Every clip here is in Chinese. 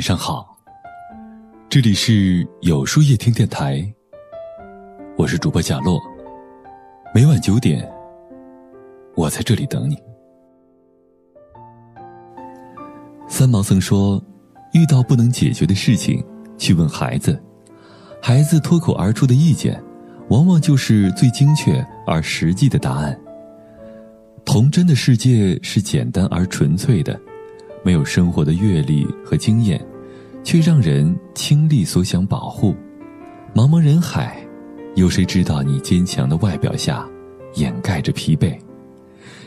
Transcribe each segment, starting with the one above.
晚上好，这里是有书夜听电台，我是主播贾洛。每晚九点，我在这里等你。三毛曾说：“遇到不能解决的事情，去问孩子，孩子脱口而出的意见，往往就是最精确而实际的答案。”童真的世界是简单而纯粹的。没有生活的阅历和经验，却让人倾力所想保护。茫茫人海，有谁知道你坚强的外表下掩盖着疲惫？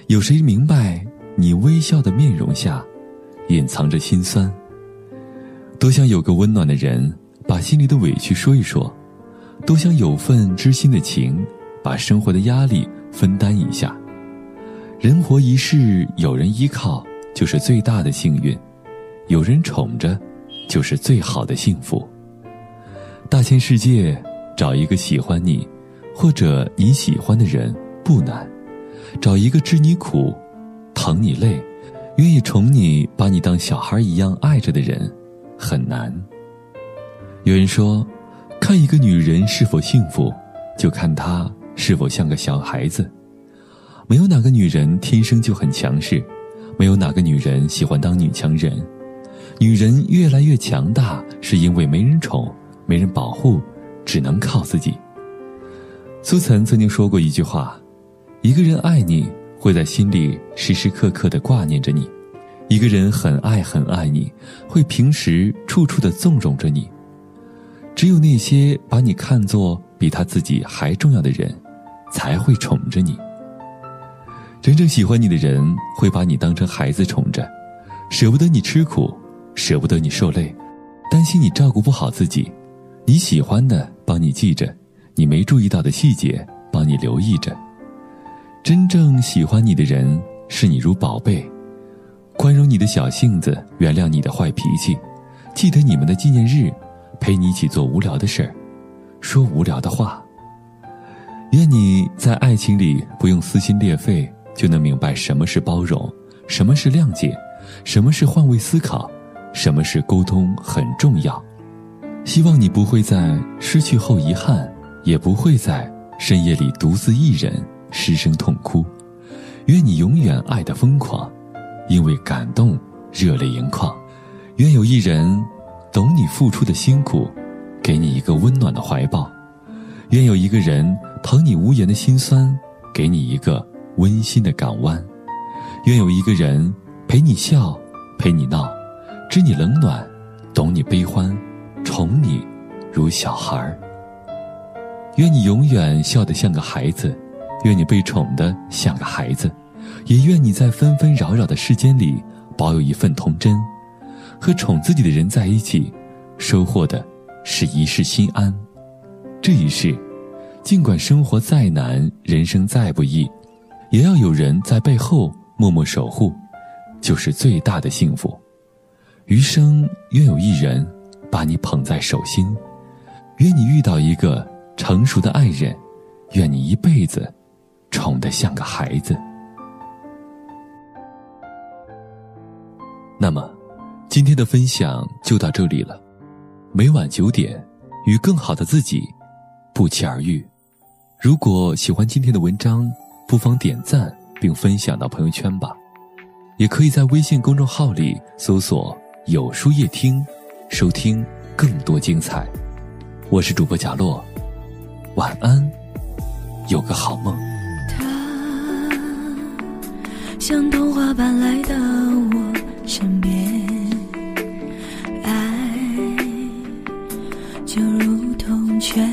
有谁明白你微笑的面容下隐藏着心酸？多想有个温暖的人，把心里的委屈说一说；多想有份知心的情，把生活的压力分担一下。人活一世，有人依靠。就是最大的幸运，有人宠着，就是最好的幸福。大千世界，找一个喜欢你，或者你喜欢的人不难；找一个知你苦、疼你累、愿意宠你、把你当小孩一样爱着的人很难。有人说，看一个女人是否幸福，就看她是否像个小孩子。没有哪个女人天生就很强势。没有哪个女人喜欢当女强人，女人越来越强大，是因为没人宠，没人保护，只能靠自己。苏岑曾经说过一句话：“一个人爱你，会在心里时时刻刻的挂念着你；一个人很爱很爱你，会平时处处的纵容着你。只有那些把你看作比他自己还重要的人，才会宠着你。”真正喜欢你的人会把你当成孩子宠着，舍不得你吃苦，舍不得你受累，担心你照顾不好自己。你喜欢的帮你记着，你没注意到的细节帮你留意着。真正喜欢你的人视你如宝贝，宽容你的小性子，原谅你的坏脾气，记得你们的纪念日，陪你一起做无聊的事儿，说无聊的话。愿你在爱情里不用撕心裂肺。就能明白什么是包容，什么是谅解，什么是换位思考，什么是沟通很重要。希望你不会在失去后遗憾，也不会在深夜里独自一人失声痛哭。愿你永远爱的疯狂，因为感动热泪盈眶。愿有一人懂你付出的辛苦，给你一个温暖的怀抱。愿有一个人疼你无言的心酸，给你一个。温馨的港湾，愿有一个人陪你笑，陪你闹，知你冷暖，懂你悲欢，宠你如小孩儿。愿你永远笑得像个孩子，愿你被宠得像个孩子，也愿你在纷纷扰扰的世间里保有一份童真，和宠自己的人在一起，收获的是一世心安。这一世，尽管生活再难，人生再不易。也要有人在背后默默守护，就是最大的幸福。余生愿有一人把你捧在手心，愿你遇到一个成熟的爱人，愿你一辈子宠得像个孩子。那么，今天的分享就到这里了。每晚九点，与更好的自己不期而遇。如果喜欢今天的文章，不妨点赞并分享到朋友圈吧，也可以在微信公众号里搜索“有书夜听”，收听更多精彩。我是主播贾洛，晚安，有个好梦。他像童话般来到我身边，爱就如同泉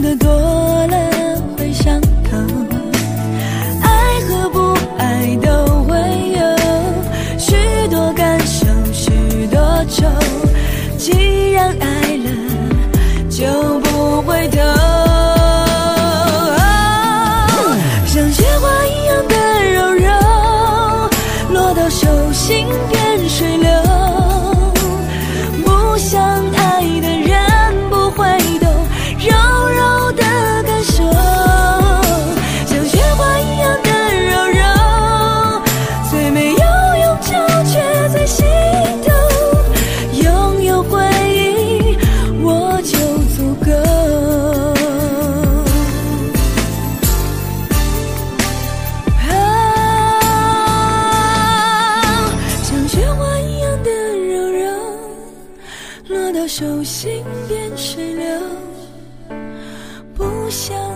的多我手心变水流，不想。